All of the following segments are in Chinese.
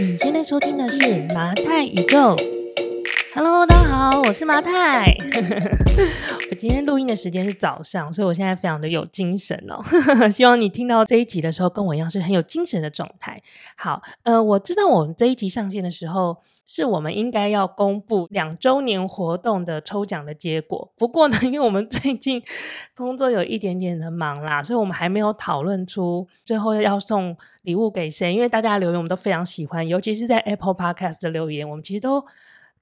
你现在收听的是麻太宇宙。Hello，大家好，我是麻太。我今天录音的时间是早上，所以我现在非常的有精神哦。希望你听到这一集的时候，跟我一样是很有精神的状态。好，呃，我知道我们这一集上线的时候。是我们应该要公布两周年活动的抽奖的结果。不过呢，因为我们最近工作有一点点的忙啦，所以我们还没有讨论出最后要送礼物给谁。因为大家留言我们都非常喜欢，尤其是在 Apple Podcast 的留言，我们其实都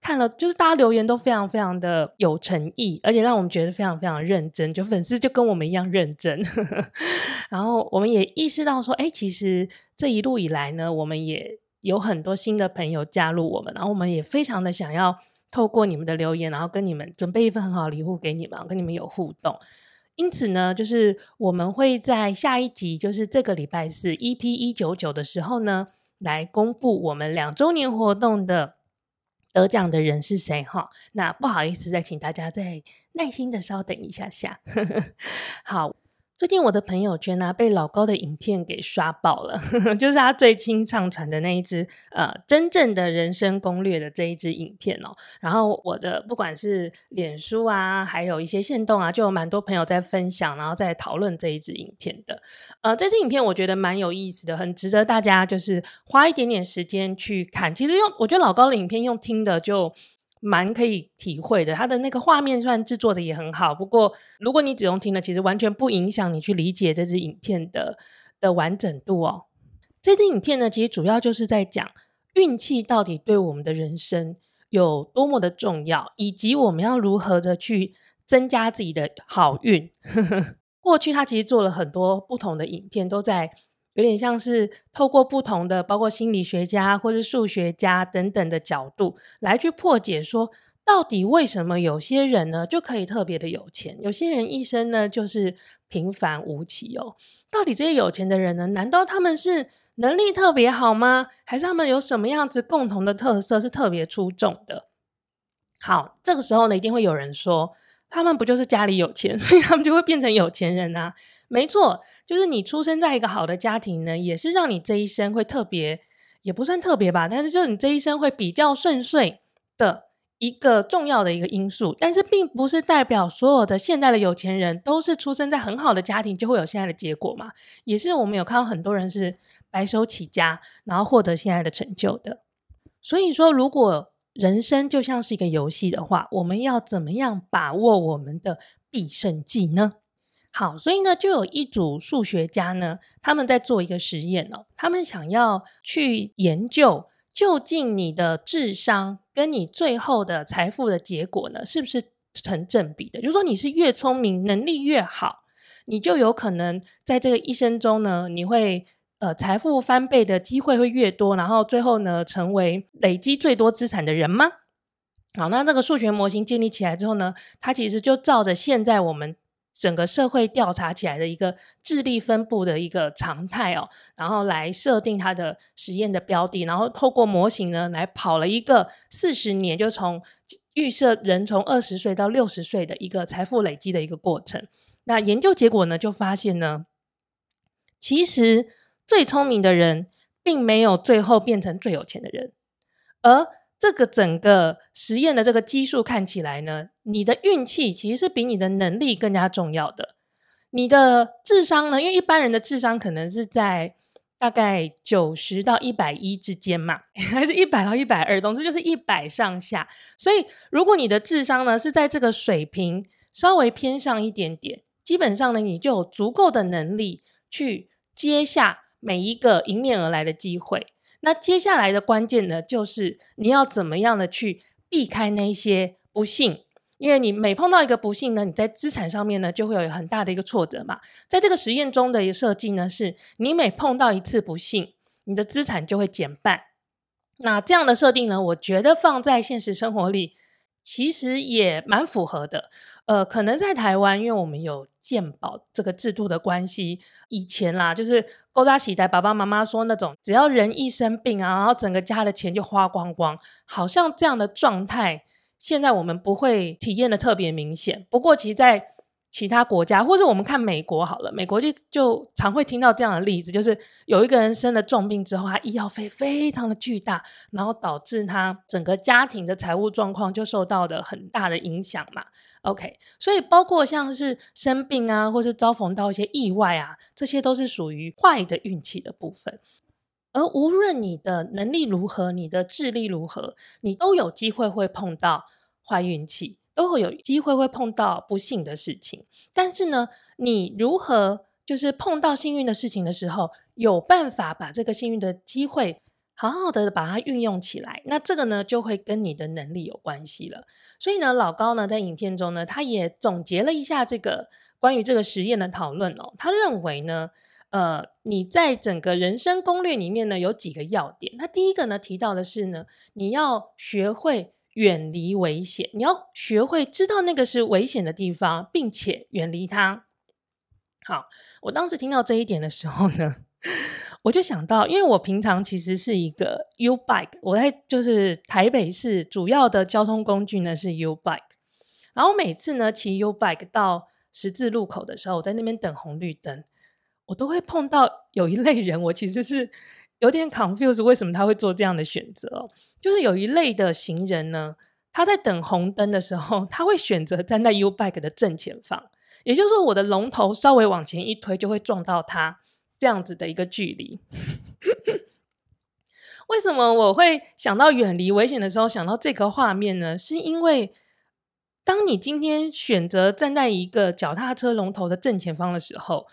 看了，就是大家留言都非常非常的有诚意，而且让我们觉得非常非常认真。就粉丝就跟我们一样认真。然后我们也意识到说，哎，其实这一路以来呢，我们也。有很多新的朋友加入我们，然后我们也非常的想要透过你们的留言，然后跟你们准备一份很好的礼物给你们，跟你们有互动。因此呢，就是我们会在下一集，就是这个礼拜四 EP 一九九的时候呢，来公布我们两周年活动的得奖的人是谁哈。那不好意思，再请大家再耐心的稍等一下下。好。最近我的朋友圈啊，被老高的影片给刷爆了，就是他最新上传的那一支呃，真正的人生攻略的这一支影片哦。然后我的不管是脸书啊，还有一些线动啊，就有蛮多朋友在分享，然后在讨论这一支影片的。呃，这支影片我觉得蛮有意思的，很值得大家就是花一点点时间去看。其实用我觉得老高的影片用听的就。蛮可以体会的，它的那个画面虽然制作的也很好，不过如果你只用听的，其实完全不影响你去理解这支影片的的完整度哦。这支影片呢，其实主要就是在讲运气到底对我们的人生有多么的重要，以及我们要如何的去增加自己的好运。过去他其实做了很多不同的影片，都在。有点像是透过不同的，包括心理学家或是数学家等等的角度来去破解，说到底为什么有些人呢就可以特别的有钱，有些人一生呢就是平凡无奇哦。到底这些有钱的人呢，难道他们是能力特别好吗？还是他们有什么样子共同的特色是特别出众的？好，这个时候呢，一定会有人说，他们不就是家里有钱，所 以他们就会变成有钱人啊？没错，就是你出生在一个好的家庭呢，也是让你这一生会特别，也不算特别吧，但是就是你这一生会比较顺遂的一个重要的一个因素。但是并不是代表所有的现代的有钱人都是出生在很好的家庭就会有现在的结果嘛。也是我们有看到很多人是白手起家，然后获得现在的成就的。所以说，如果人生就像是一个游戏的话，我们要怎么样把握我们的必胜技呢？好，所以呢，就有一组数学家呢，他们在做一个实验哦，他们想要去研究，究竟你的智商跟你最后的财富的结果呢，是不是成正比的？就是说，你是越聪明，能力越好，你就有可能在这个一生中呢，你会呃财富翻倍的机会会越多，然后最后呢，成为累积最多资产的人吗？好，那这个数学模型建立起来之后呢，它其实就照着现在我们。整个社会调查起来的一个智力分布的一个常态哦，然后来设定它的实验的标的，然后透过模型呢来跑了一个四十年，就从预设人从二十岁到六十岁的一个财富累积的一个过程。那研究结果呢就发现呢，其实最聪明的人并没有最后变成最有钱的人，而这个整个实验的这个基数看起来呢，你的运气其实是比你的能力更加重要的。你的智商呢，因为一般人的智商可能是在大概九十到一百一之间嘛，还是一百到一百二，总之就是一百上下。所以如果你的智商呢是在这个水平稍微偏上一点点，基本上呢你就有足够的能力去接下每一个迎面而来的机会。那接下来的关键呢，就是你要怎么样的去避开那些不幸，因为你每碰到一个不幸呢，你在资产上面呢就会有很大的一个挫折嘛。在这个实验中的一个设计呢，是你每碰到一次不幸，你的资产就会减半。那这样的设定呢，我觉得放在现实生活里，其实也蛮符合的。呃，可能在台湾，因为我们有健保这个制度的关系，以前啦，就是勾扎起来，爸爸妈妈说那种，只要人一生病啊，然后整个家的钱就花光光，好像这样的状态，现在我们不会体验的特别明显。不过，其实，在其他国家，或者我们看美国好了，美国就就常会听到这样的例子，就是有一个人生了重病之后，他医药费非常的巨大，然后导致他整个家庭的财务状况就受到了很大的影响嘛。OK，所以包括像是生病啊，或是遭逢到一些意外啊，这些都是属于坏的运气的部分。而无论你的能力如何，你的智力如何，你都有机会会碰到坏运气。都会有机会会碰到不幸的事情，但是呢，你如何就是碰到幸运的事情的时候，有办法把这个幸运的机会好好的把它运用起来，那这个呢就会跟你的能力有关系了。所以呢，老高呢在影片中呢，他也总结了一下这个关于这个实验的讨论哦。他认为呢，呃，你在整个人生攻略里面呢有几个要点。那第一个呢提到的是呢，你要学会。远离危险，你要学会知道那个是危险的地方，并且远离它。好，我当时听到这一点的时候呢，我就想到，因为我平常其实是一个 U bike，我在就是台北市主要的交通工具呢是 U bike，然后每次呢骑 U bike 到十字路口的时候，我在那边等红绿灯，我都会碰到有一类人，我其实是。有点 confused，为什么他会做这样的选择？就是有一类的行人呢，他在等红灯的时候，他会选择站在 U bike 的正前方，也就是说，我的龙头稍微往前一推，就会撞到他这样子的一个距离。为什么我会想到远离危险的时候想到这个画面呢？是因为当你今天选择站在一个脚踏车龙头的正前方的时候。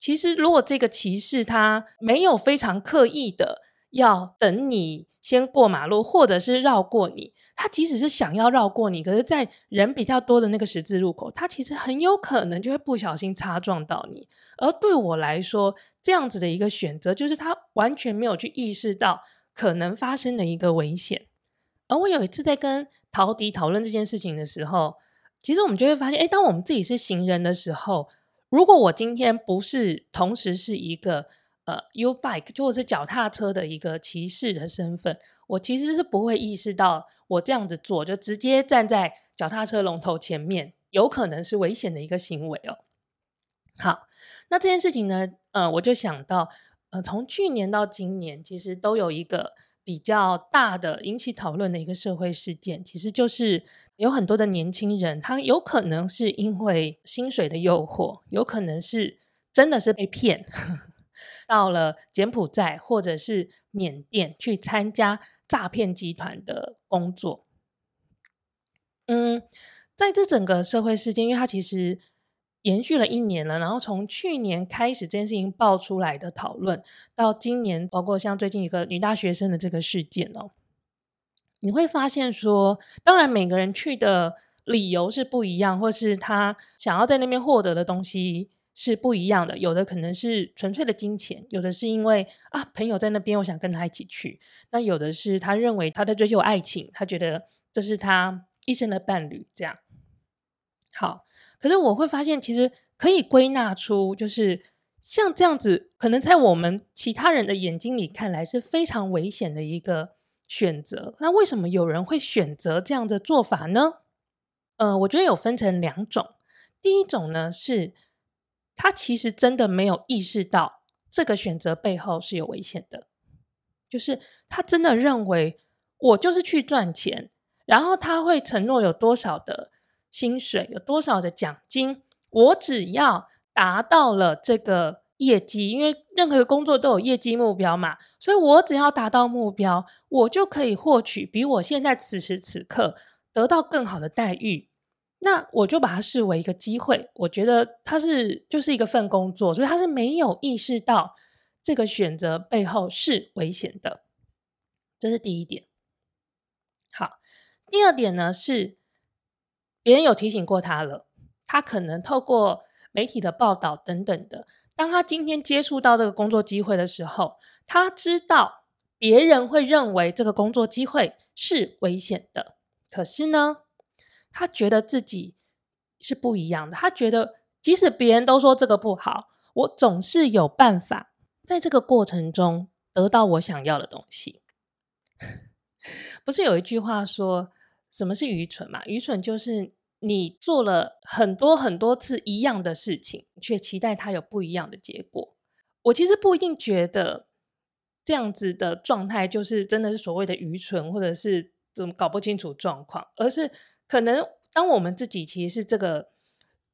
其实，如果这个骑士他没有非常刻意的要等你先过马路，或者是绕过你，他即使是想要绕过你，可是，在人比较多的那个十字路口，他其实很有可能就会不小心擦撞到你。而对我来说，这样子的一个选择，就是他完全没有去意识到可能发生的一个危险。而我有一次在跟陶迪讨论这件事情的时候，其实我们就会发现，诶，当我们自己是行人的时候。如果我今天不是同时是一个呃 U bike 就是脚踏车的一个骑士的身份，我其实是不会意识到我这样子做，就直接站在脚踏车龙头前面，有可能是危险的一个行为哦。好，那这件事情呢，呃，我就想到，呃，从去年到今年，其实都有一个比较大的引起讨论的一个社会事件，其实就是。有很多的年轻人，他有可能是因为薪水的诱惑，有可能是真的是被骗，到了柬埔寨或者是缅甸去参加诈骗集团的工作。嗯，在这整个社会事件，因为它其实延续了一年了，然后从去年开始这件事情爆出来的讨论，到今年，包括像最近一个女大学生的这个事件哦。你会发现说，当然每个人去的理由是不一样，或是他想要在那边获得的东西是不一样的。有的可能是纯粹的金钱，有的是因为啊朋友在那边，我想跟他一起去。那有的是他认为他在追求爱情，他觉得这是他一生的伴侣。这样好，可是我会发现，其实可以归纳出，就是像这样子，可能在我们其他人的眼睛里看来是非常危险的一个。选择，那为什么有人会选择这样的做法呢？呃，我觉得有分成两种。第一种呢，是他其实真的没有意识到这个选择背后是有危险的，就是他真的认为我就是去赚钱，然后他会承诺有多少的薪水，有多少的奖金，我只要达到了这个。业绩，因为任何的工作都有业绩目标嘛，所以我只要达到目标，我就可以获取比我现在此时此刻得到更好的待遇。那我就把它视为一个机会，我觉得它是就是一个份工作，所以他是没有意识到这个选择背后是危险的。这是第一点。好，第二点呢是别人有提醒过他了，他可能透过媒体的报道等等的。当他今天接触到这个工作机会的时候，他知道别人会认为这个工作机会是危险的，可是呢，他觉得自己是不一样的。他觉得即使别人都说这个不好，我总是有办法在这个过程中得到我想要的东西。不是有一句话说什么是愚蠢嘛？愚蠢就是你做了很多很多次一样的事情，却期待它有不一样的结果。我其实不一定觉得这样子的状态就是真的是所谓的愚蠢，或者是怎么搞不清楚状况，而是可能当我们自己其实是这个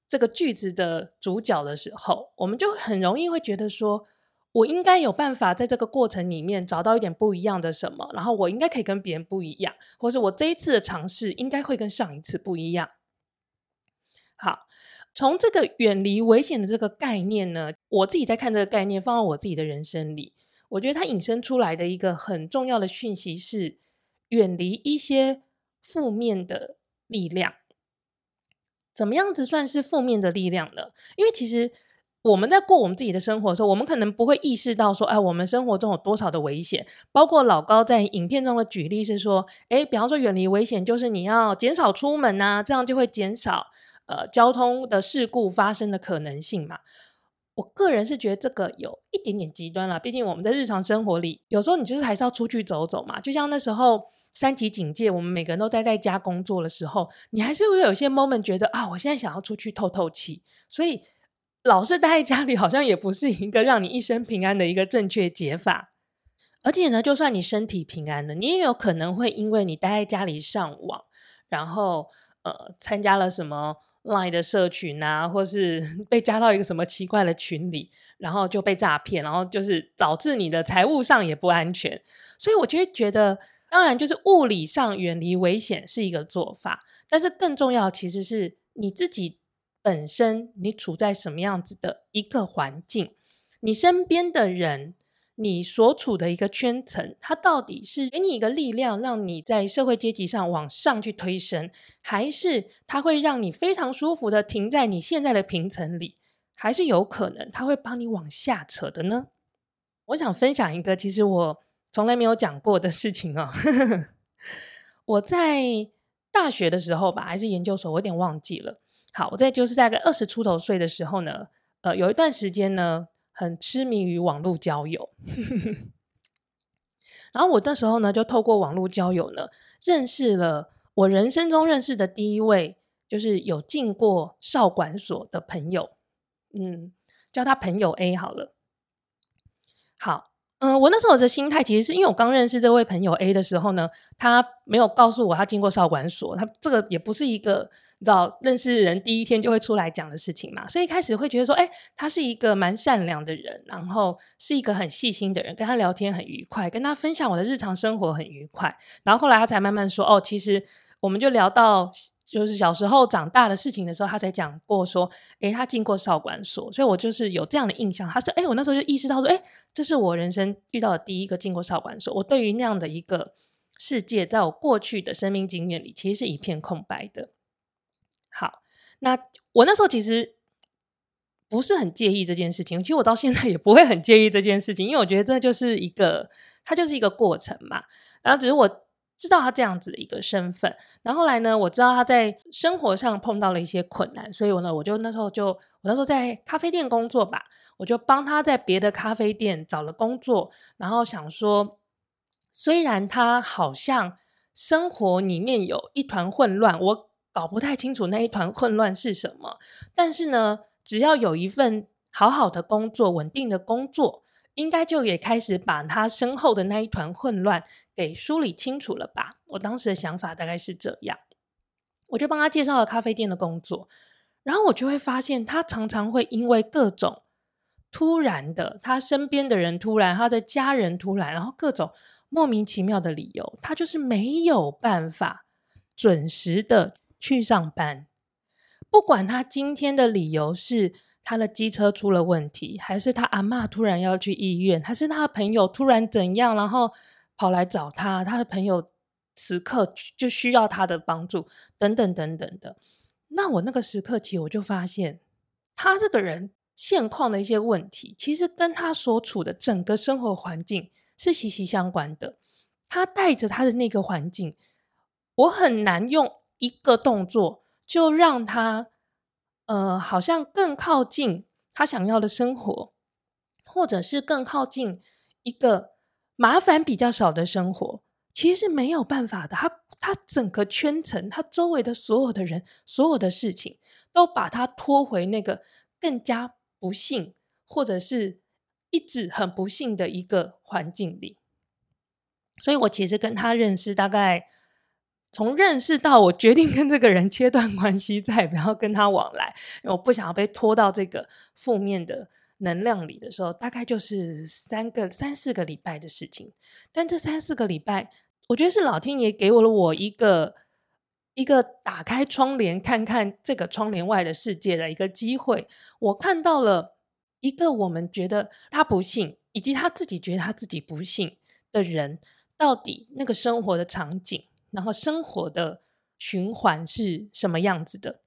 这个句子的主角的时候，我们就很容易会觉得说，我应该有办法在这个过程里面找到一点不一样的什么，然后我应该可以跟别人不一样，或是我这一次的尝试应该会跟上一次不一样。好，从这个远离危险的这个概念呢，我自己在看这个概念，放到我自己的人生里，我觉得它引申出来的一个很重要的讯息是，远离一些负面的力量。怎么样子算是负面的力量呢？因为其实我们在过我们自己的生活的时候，我们可能不会意识到说，哎，我们生活中有多少的危险。包括老高在影片中的举例是说，哎，比方说远离危险，就是你要减少出门啊，这样就会减少。呃，交通的事故发生的可能性嘛，我个人是觉得这个有一点点极端了。毕竟我们在日常生活里，有时候你就是还是要出去走走嘛。就像那时候三级警戒，我们每个人都待在家工作的时候，你还是会有一些 moment 觉得啊，我现在想要出去透透气。所以老是待在家里，好像也不是一个让你一生平安的一个正确解法。而且呢，就算你身体平安了，你也有可能会因为你待在家里上网，然后呃，参加了什么。Line 的社群啊，或是 被加到一个什么奇怪的群里，然后就被诈骗，然后就是导致你的财务上也不安全。所以我就会觉得，当然就是物理上远离危险是一个做法，但是更重要其实是你自己本身，你处在什么样子的一个环境，你身边的人。你所处的一个圈层，它到底是给你一个力量，让你在社会阶级上往上去推升，还是它会让你非常舒服的停在你现在的平层里，还是有可能它会帮你往下扯的呢？我想分享一个其实我从来没有讲过的事情哦。我在大学的时候吧，还是研究所，我有点忘记了。好，我在就是大概二十出头岁的时候呢，呃，有一段时间呢。很痴迷于网络交友，然后我那时候呢，就透过网络交友呢，认识了我人生中认识的第一位，就是有进过少管所的朋友，嗯，叫他朋友 A 好了。好，嗯、我那时候的心态其实是因为我刚认识这位朋友 A 的时候呢，他没有告诉我他进过少管所，他这个也不是一个。你知道认识人第一天就会出来讲的事情嘛，所以一开始会觉得说，哎，他是一个蛮善良的人，然后是一个很细心的人，跟他聊天很愉快，跟他分享我的日常生活很愉快。然后后来他才慢慢说，哦，其实我们就聊到就是小时候长大的事情的时候，他才讲过说，哎，他进过少管所，所以我就是有这样的印象。他说，哎，我那时候就意识到说，哎，这是我人生遇到的第一个进过少管所。我对于那样的一个世界，在我过去的生命经验里，其实是一片空白的。那我那时候其实不是很介意这件事情。其实我到现在也不会很介意这件事情，因为我觉得这就是一个，它就是一个过程嘛。然后只是我知道他这样子的一个身份。然后来呢，我知道他在生活上碰到了一些困难，所以我呢，我就那时候就我那时候在咖啡店工作吧，我就帮他在别的咖啡店找了工作。然后想说，虽然他好像生活里面有一团混乱，我。搞不太清楚那一团混乱是什么，但是呢，只要有一份好好的工作、稳定的工作，应该就也开始把他身后的那一团混乱给梳理清楚了吧？我当时的想法大概是这样，我就帮他介绍了咖啡店的工作，然后我就会发现，他常常会因为各种突然的，他身边的人突然，他的家人突然，然后各种莫名其妙的理由，他就是没有办法准时的。去上班，不管他今天的理由是他的机车出了问题，还是他阿嬷突然要去医院，还是他的朋友突然怎样，然后跑来找他，他的朋友此刻就需要他的帮助，等等等等的。那我那个时刻起，我就发现他这个人现况的一些问题，其实跟他所处的整个生活环境是息息相关的。他带着他的那个环境，我很难用。一个动作就让他，呃，好像更靠近他想要的生活，或者是更靠近一个麻烦比较少的生活。其实是没有办法的。他他整个圈层，他周围的所有的人，所有的事情，都把他拖回那个更加不幸，或者是一直很不幸的一个环境里。所以我其实跟他认识，大概从认识到我决定跟这个人切断关系，再也不要跟他往来，因为我不想要被拖到这个负面的。能量里的时候，大概就是三个、三四个礼拜的事情。但这三四个礼拜，我觉得是老天爷给我了我一个一个打开窗帘看看这个窗帘外的世界的一个机会。我看到了一个我们觉得他不幸，以及他自己觉得他自己不幸的人，到底那个生活的场景，然后生活的循环是什么样子的。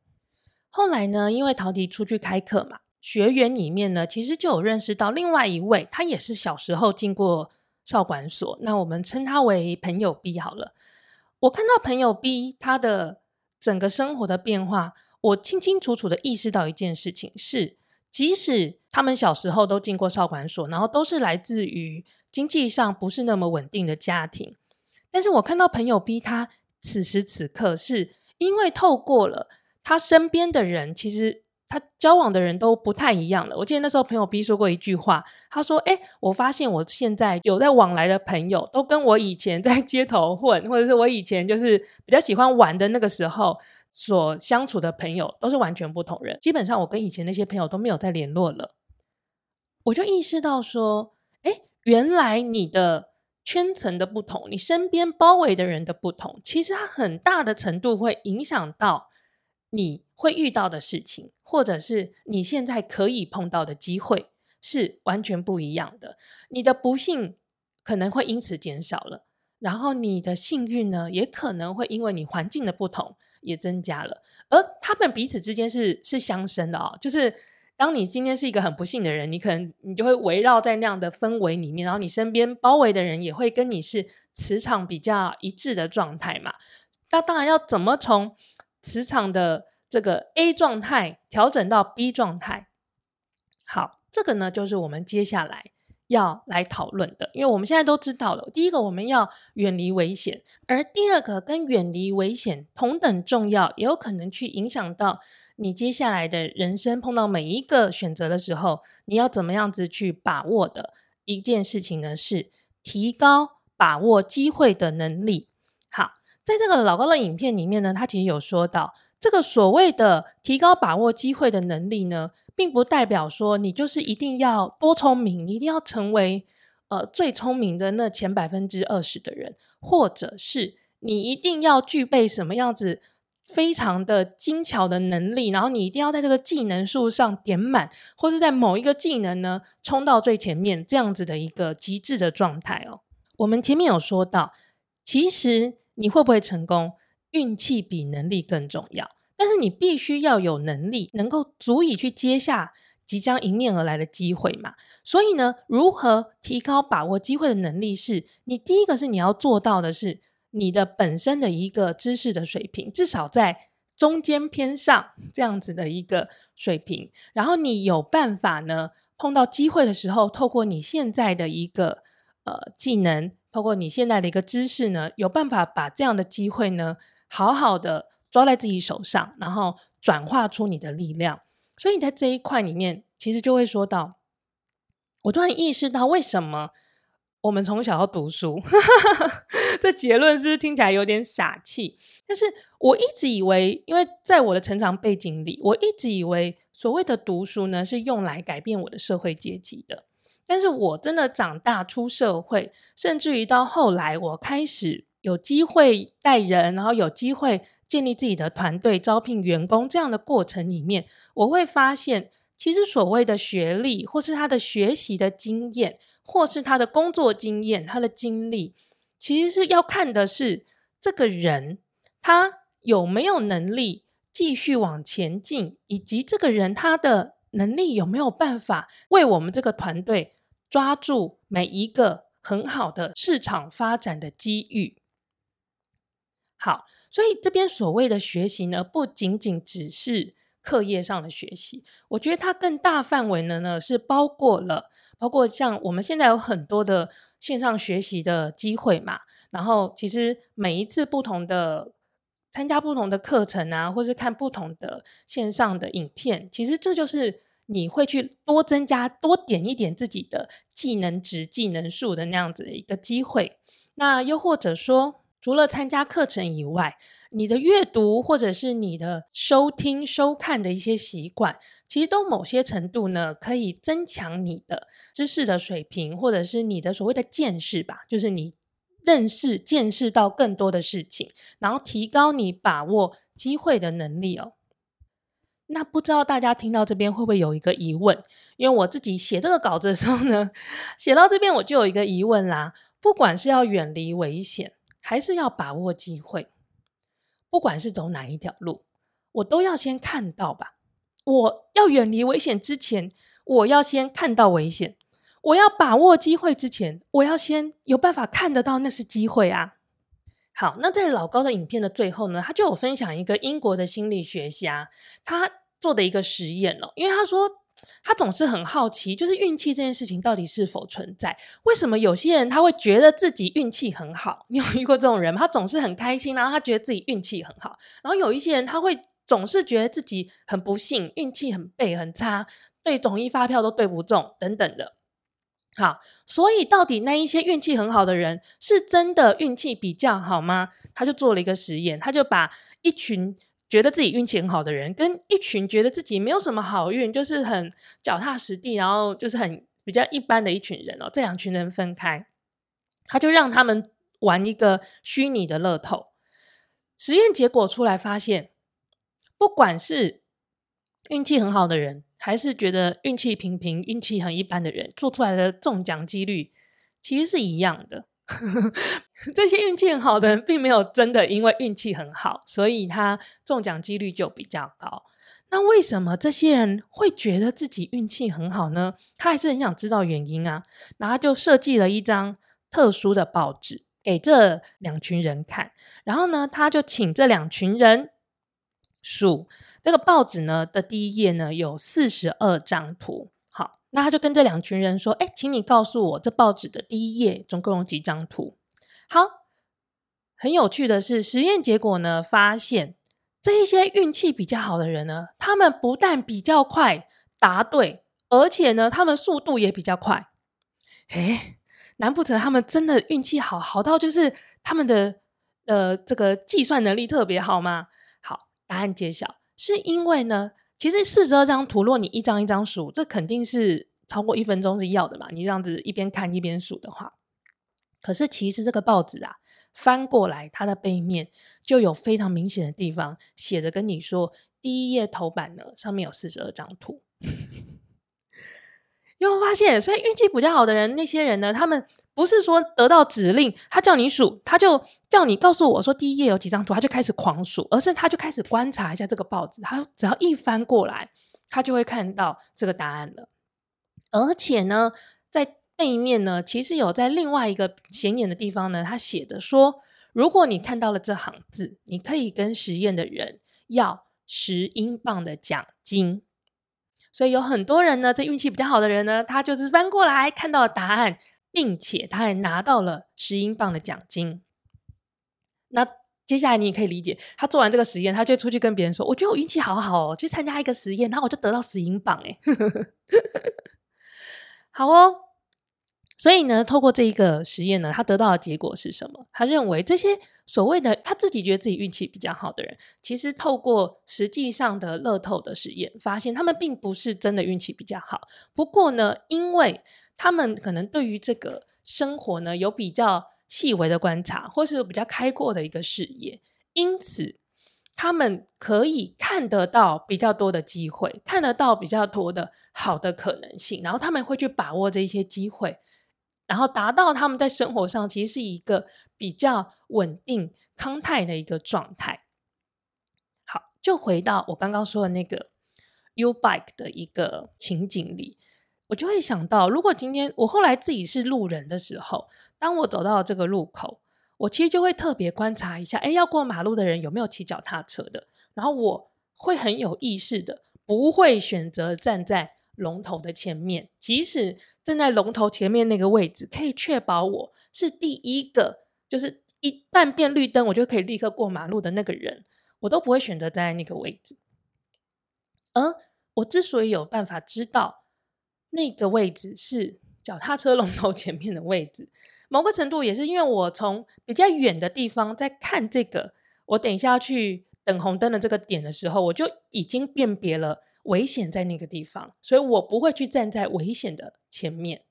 后来呢，因为陶迪出去开课嘛。学员里面呢，其实就有认识到另外一位，他也是小时候进过少管所。那我们称他为朋友 B 好了。我看到朋友 B 他的整个生活的变化，我清清楚楚的意识到一件事情是，即使他们小时候都进过少管所，然后都是来自于经济上不是那么稳定的家庭，但是我看到朋友 B 他此时此刻是因为透过了他身边的人，其实。他交往的人都不太一样了。我记得那时候朋友 B 说过一句话，他说：“哎，我发现我现在有在往来的朋友，都跟我以前在街头混，或者是我以前就是比较喜欢玩的那个时候所相处的朋友，都是完全不同人。基本上我跟以前那些朋友都没有再联络了。”我就意识到说：“哎，原来你的圈层的不同，你身边包围的人的不同，其实它很大的程度会影响到。”你会遇到的事情，或者是你现在可以碰到的机会，是完全不一样的。你的不幸可能会因此减少了，然后你的幸运呢，也可能会因为你环境的不同也增加了。而他们彼此之间是是相生的哦。就是当你今天是一个很不幸的人，你可能你就会围绕在那样的氛围里面，然后你身边包围的人也会跟你是磁场比较一致的状态嘛。那当然要怎么从磁场的这个 A 状态调整到 B 状态，好，这个呢就是我们接下来要来讨论的。因为我们现在都知道了，第一个我们要远离危险，而第二个跟远离危险同等重要，也有可能去影响到你接下来的人生碰到每一个选择的时候，你要怎么样子去把握的一件事情呢？是提高把握机会的能力。好在这个老高的影片里面呢，他其实有说到，这个所谓的提高把握机会的能力呢，并不代表说你就是一定要多聪明，你一定要成为呃最聪明的那前百分之二十的人，或者是你一定要具备什么样子非常的精巧的能力，然后你一定要在这个技能树上点满，或是在某一个技能呢冲到最前面，这样子的一个极致的状态哦。我们前面有说到，其实。你会不会成功？运气比能力更重要，但是你必须要有能力，能够足以去接下即将迎面而来的机会嘛。所以呢，如何提高把握机会的能力是？你第一个是你要做到的是你的本身的一个知识的水平，至少在中间偏上这样子的一个水平，然后你有办法呢，碰到机会的时候，透过你现在的一个呃技能。包括你现在的一个知识呢，有办法把这样的机会呢，好好的抓在自己手上，然后转化出你的力量。所以在这一块里面，其实就会说到，我突然意识到为什么我们从小要读书。这结论是不是听起来有点傻气？但是我一直以为，因为在我的成长背景里，我一直以为所谓的读书呢，是用来改变我的社会阶级的。但是我真的长大出社会，甚至于到后来，我开始有机会带人，然后有机会建立自己的团队、招聘员工这样的过程里面，我会发现，其实所谓的学历，或是他的学习的经验，或是他的工作经验、他的经历，其实是要看的是这个人他有没有能力继续往前进，以及这个人他的能力有没有办法为我们这个团队。抓住每一个很好的市场发展的机遇。好，所以这边所谓的学习呢，不仅仅只是课业上的学习，我觉得它更大范围的呢，是包括了，包括像我们现在有很多的线上学习的机会嘛。然后其实每一次不同的参加不同的课程啊，或是看不同的线上的影片，其实这就是你会去多增加、多点一点自己的技能值、技能数的那样子的一个机会。那又或者说，除了参加课程以外，你的阅读或者是你的收听、收看的一些习惯，其实都某些程度呢，可以增强你的知识的水平，或者是你的所谓的见识吧，就是你认识、见识到更多的事情，然后提高你把握机会的能力哦。那不知道大家听到这边会不会有一个疑问？因为我自己写这个稿子的时候呢，写到这边我就有一个疑问啦。不管是要远离危险，还是要把握机会，不管是走哪一条路，我都要先看到吧。我要远离危险之前，我要先看到危险；我要把握机会之前，我要先有办法看得到那是机会啊。好，那在老高的影片的最后呢，他就有分享一个英国的心理学家他做的一个实验哦，因为他说。他总是很好奇，就是运气这件事情到底是否存在？为什么有些人他会觉得自己运气很好？你有遇过这种人吗？他总是很开心，然后他觉得自己运气很好。然后有一些人他会总是觉得自己很不幸，运气很背很差，对统一发票都对不中等等的。好，所以到底那一些运气很好的人是真的运气比较好吗？他就做了一个实验，他就把一群。觉得自己运气很好的人，跟一群觉得自己没有什么好运，就是很脚踏实地，然后就是很比较一般的一群人哦，这两群人分开，他就让他们玩一个虚拟的乐透。实验结果出来发现，不管是运气很好的人，还是觉得运气平平、运气很一般的人，做出来的中奖几率其实是一样的。这些运气很好的人，并没有真的因为运气很好，所以他中奖几率就比较高。那为什么这些人会觉得自己运气很好呢？他还是很想知道原因啊。然后他就设计了一张特殊的报纸给这两群人看，然后呢，他就请这两群人数这个报纸呢的第一页呢有四十二张图。那他就跟这两群人说：“哎，请你告诉我，这报纸的第一页总共有几张图？”好，很有趣的是，实验结果呢，发现这一些运气比较好的人呢，他们不但比较快答对，而且呢，他们速度也比较快。哎，难不成他们真的运气好，好到就是他们的呃这个计算能力特别好吗？好，答案揭晓，是因为呢。其实四十二张图，如果你一张一张数，这肯定是超过一分钟是要的嘛。你这样子一边看一边数的话，可是其实这个报纸啊，翻过来它的背面就有非常明显的地方写着跟你说，第一页头版呢上面有四十二张图。有没有发现？所以运气比较好的人，那些人呢，他们。不是说得到指令，他叫你数，他就叫你告诉我说第一页有几张图，他就开始狂数，而是他就开始观察一下这个报纸，他只要一翻过来，他就会看到这个答案了。而且呢，在背面呢，其实有在另外一个显眼的地方呢，他写着说，如果你看到了这行字，你可以跟实验的人要十英镑的奖金。所以有很多人呢，这运气比较好的人呢，他就是翻过来看到了答案。并且他还拿到了十英镑的奖金。那接下来你也可以理解，他做完这个实验，他就出去跟别人说：“我觉得我运气好好哦，去参加一个实验，然后我就得到十英镑。”哎，好哦。所以呢，透过这一个实验呢，他得到的结果是什么？他认为这些所谓的他自己觉得自己运气比较好的人，其实透过实际上的乐透的实验，发现他们并不是真的运气比较好。不过呢，因为他们可能对于这个生活呢，有比较细微的观察，或是比较开阔的一个视野，因此他们可以看得到比较多的机会，看得到比较多的好的可能性，然后他们会去把握这一些机会，然后达到他们在生活上其实是一个比较稳定、康泰的一个状态。好，就回到我刚刚说的那个 U Bike 的一个情景里。我就会想到，如果今天我后来自己是路人的时候，当我走到这个路口，我其实就会特别观察一下，诶，要过马路的人有没有骑脚踏车的，然后我会很有意识的，不会选择站在龙头的前面，即使站在龙头前面那个位置，可以确保我是第一个就是一旦变绿灯，我就可以立刻过马路的那个人，我都不会选择站在那个位置。而我之所以有办法知道那个位置是脚踏车龙头前面的位置，某个程度也是因为我从比较远的地方在看这个，我等一下要去等红灯的这个点的时候，我就已经辨别了危险在那个地方，所以我不会去站在危险的前面。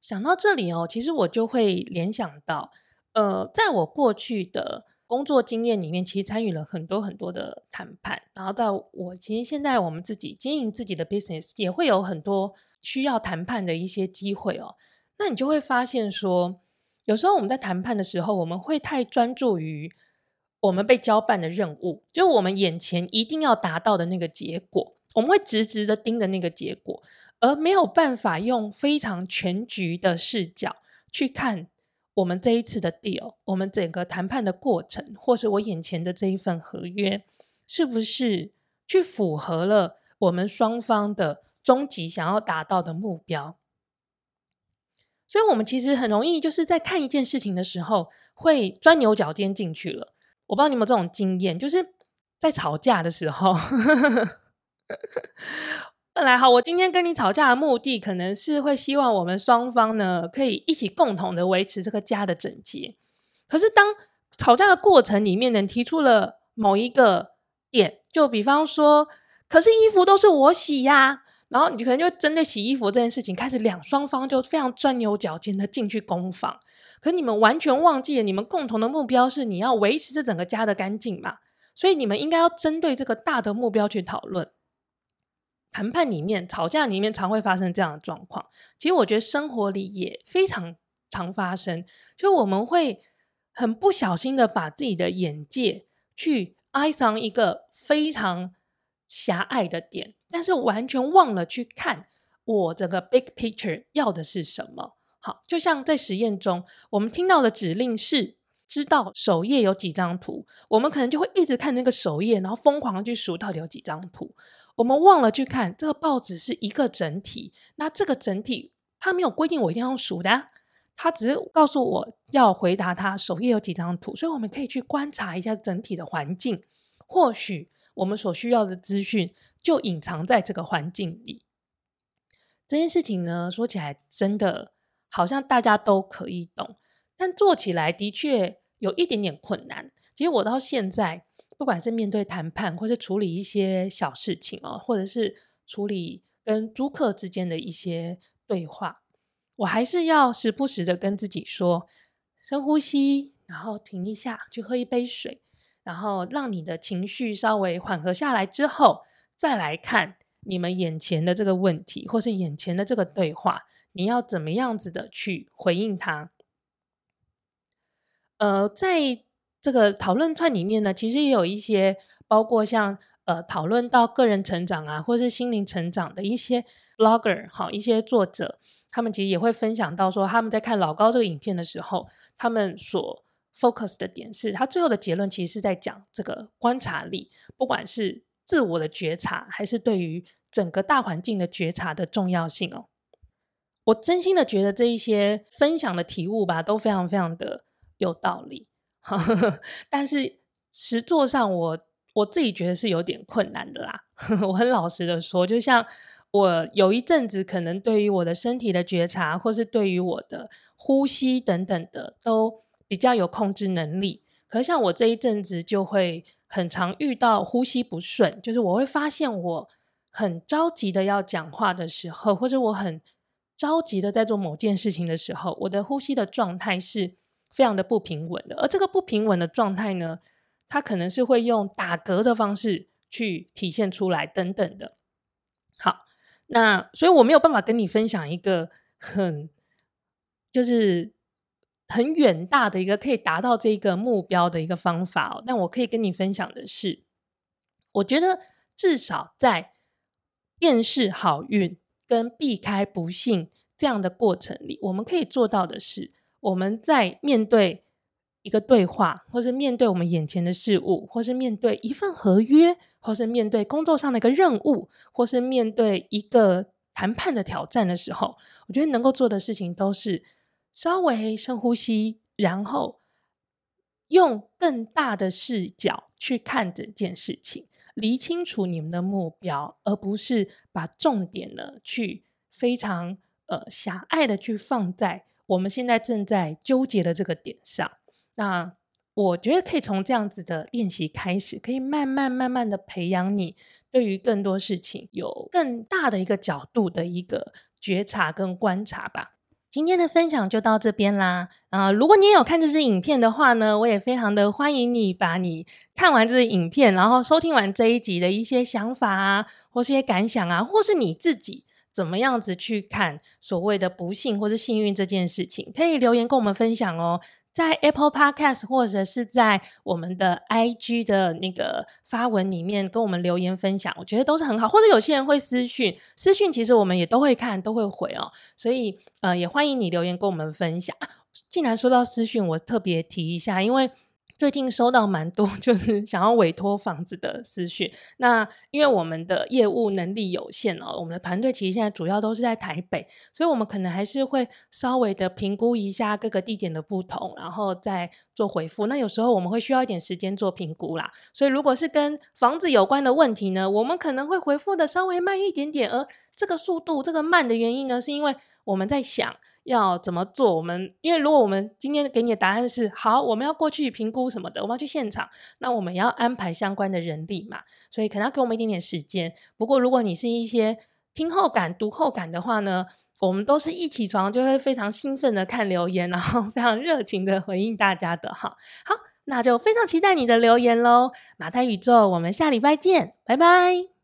想到这里哦，其实我就会联想到，呃，在我过去的工作经验里面，其实参与了很多很多的谈判，然后到我其实现在我们自己经营自己的 business，也会有很多需要谈判的一些机会哦。那你就会发现说，有时候我们在谈判的时候，我们会太专注于我们被交办的任务，就我们眼前一定要达到的那个结果，我们会直直的盯着那个结果。而没有办法用非常全局的视角去看我们这一次的 deal，我们整个谈判的过程，或是我眼前的这一份合约，是不是去符合了我们双方的终极想要达到的目标？所以，我们其实很容易就是在看一件事情的时候，会钻牛角尖进去了。我不知道你有没有这种经验，就是在吵架的时候。本来好，我今天跟你吵架的目的，可能是会希望我们双方呢，可以一起共同的维持这个家的整洁。可是当吵架的过程里面，呢，提出了某一个点，就比方说，可是衣服都是我洗呀，然后你可能就针对洗衣服这件事情，开始两双方就非常钻牛角尖的进去攻防。可你们完全忘记了，你们共同的目标是你要维持这整个家的干净嘛？所以你们应该要针对这个大的目标去讨论。谈判里面、吵架里面常会发生这样的状况。其实我觉得生活里也非常常发生，就我们会很不小心的把自己的眼界去爱上一个非常狭隘的点，但是完全忘了去看我这个 big picture 要的是什么。好，就像在实验中，我们听到的指令是知道首页有几张图，我们可能就会一直看那个首页，然后疯狂去数到底有几张图。我们忘了去看这个报纸是一个整体，那这个整体它没有规定我一定要数的啊，它只是告诉我要回答它首页有几张图，所以我们可以去观察一下整体的环境，或许我们所需要的资讯就隐藏在这个环境里。这件事情呢，说起来真的好像大家都可以懂，但做起来的确有一点点困难。其实我到现在。不管是面对谈判，或是处理一些小事情哦，或者是处理跟租客之间的一些对话，我还是要时不时的跟自己说：深呼吸，然后停一下，去喝一杯水，然后让你的情绪稍微缓和下来之后，再来看你们眼前的这个问题，或是眼前的这个对话，你要怎么样子的去回应它？呃，在。这个讨论串里面呢，其实也有一些包括像呃讨论到个人成长啊，或是心灵成长的一些 blogger 好，一些作者，他们其实也会分享到说，他们在看老高这个影片的时候，他们所 focus 的点是，他最后的结论其实是在讲这个观察力，不管是自我的觉察，还是对于整个大环境的觉察的重要性哦。我真心的觉得这一些分享的体悟吧，都非常非常的有道理。但是实作上我，我我自己觉得是有点困难的啦。我很老实的说，就像我有一阵子，可能对于我的身体的觉察，或是对于我的呼吸等等的，都比较有控制能力。可是像我这一阵子，就会很常遇到呼吸不顺，就是我会发现我很着急的要讲话的时候，或者我很着急的在做某件事情的时候，我的呼吸的状态是。非常的不平稳的，而这个不平稳的状态呢，它可能是会用打嗝的方式去体现出来，等等的。好，那所以我没有办法跟你分享一个很就是很远大的一个可以达到这个目标的一个方法哦。但我可以跟你分享的是，我觉得至少在辨识好运跟避开不幸这样的过程里，我们可以做到的是。我们在面对一个对话，或是面对我们眼前的事物，或是面对一份合约，或是面对工作上的一个任务，或是面对一个谈判的挑战的时候，我觉得能够做的事情都是稍微深呼吸，然后用更大的视角去看整件事情，理清楚你们的目标，而不是把重点呢去非常呃狭隘的去放在我们现在正在纠结的这个点上。那我觉得可以从这样子的练习开始，可以慢慢慢慢的培养你对于更多事情有更大的一个角度的一个觉察跟观察吧。今天的分享就到这边啦。啊、如果你也有看这支影片的话呢，我也非常的欢迎你把你看完这支影片，然后收听完这一集的一些想法啊，或是一些感想啊，或是你自己怎么样子去看所谓的不幸或是幸运这件事情，可以留言跟我们分享哦。在 Apple Podcast 或者是在我们的 IG 的那个发文里面跟我们留言分享，我觉得都是很好。或者有些人会私讯，私讯其实我们也都会看，都会回哦。所以呃，也欢迎你留言跟我们分享。既然说到私讯，我特别提一下，因为。最近收到蛮多，就是想要委托房子的私讯。那因为我们的业务能力有限哦，我们的团队其实现在主要都是在台北，所以我们可能还是会稍微的评估一下各个地点的不同，然后再做回复。那有时候我们会需要一点时间做评估啦。所以如果是跟房子有关的问题呢，我们可能会回复的稍微慢一点点。而这个速度这个慢的原因呢，是因为我们在想。要怎么做？我们因为如果我们今天给你的答案是好，我们要过去评估什么的，我们要去现场，那我们要安排相关的人力嘛，所以可能要给我们一点点时间。不过如果你是一些听后感、读后感的话呢，我们都是一起床就会非常兴奋的看留言，然后非常热情的回应大家的哈。好，那就非常期待你的留言喽，马太宇宙，我们下礼拜见，拜拜。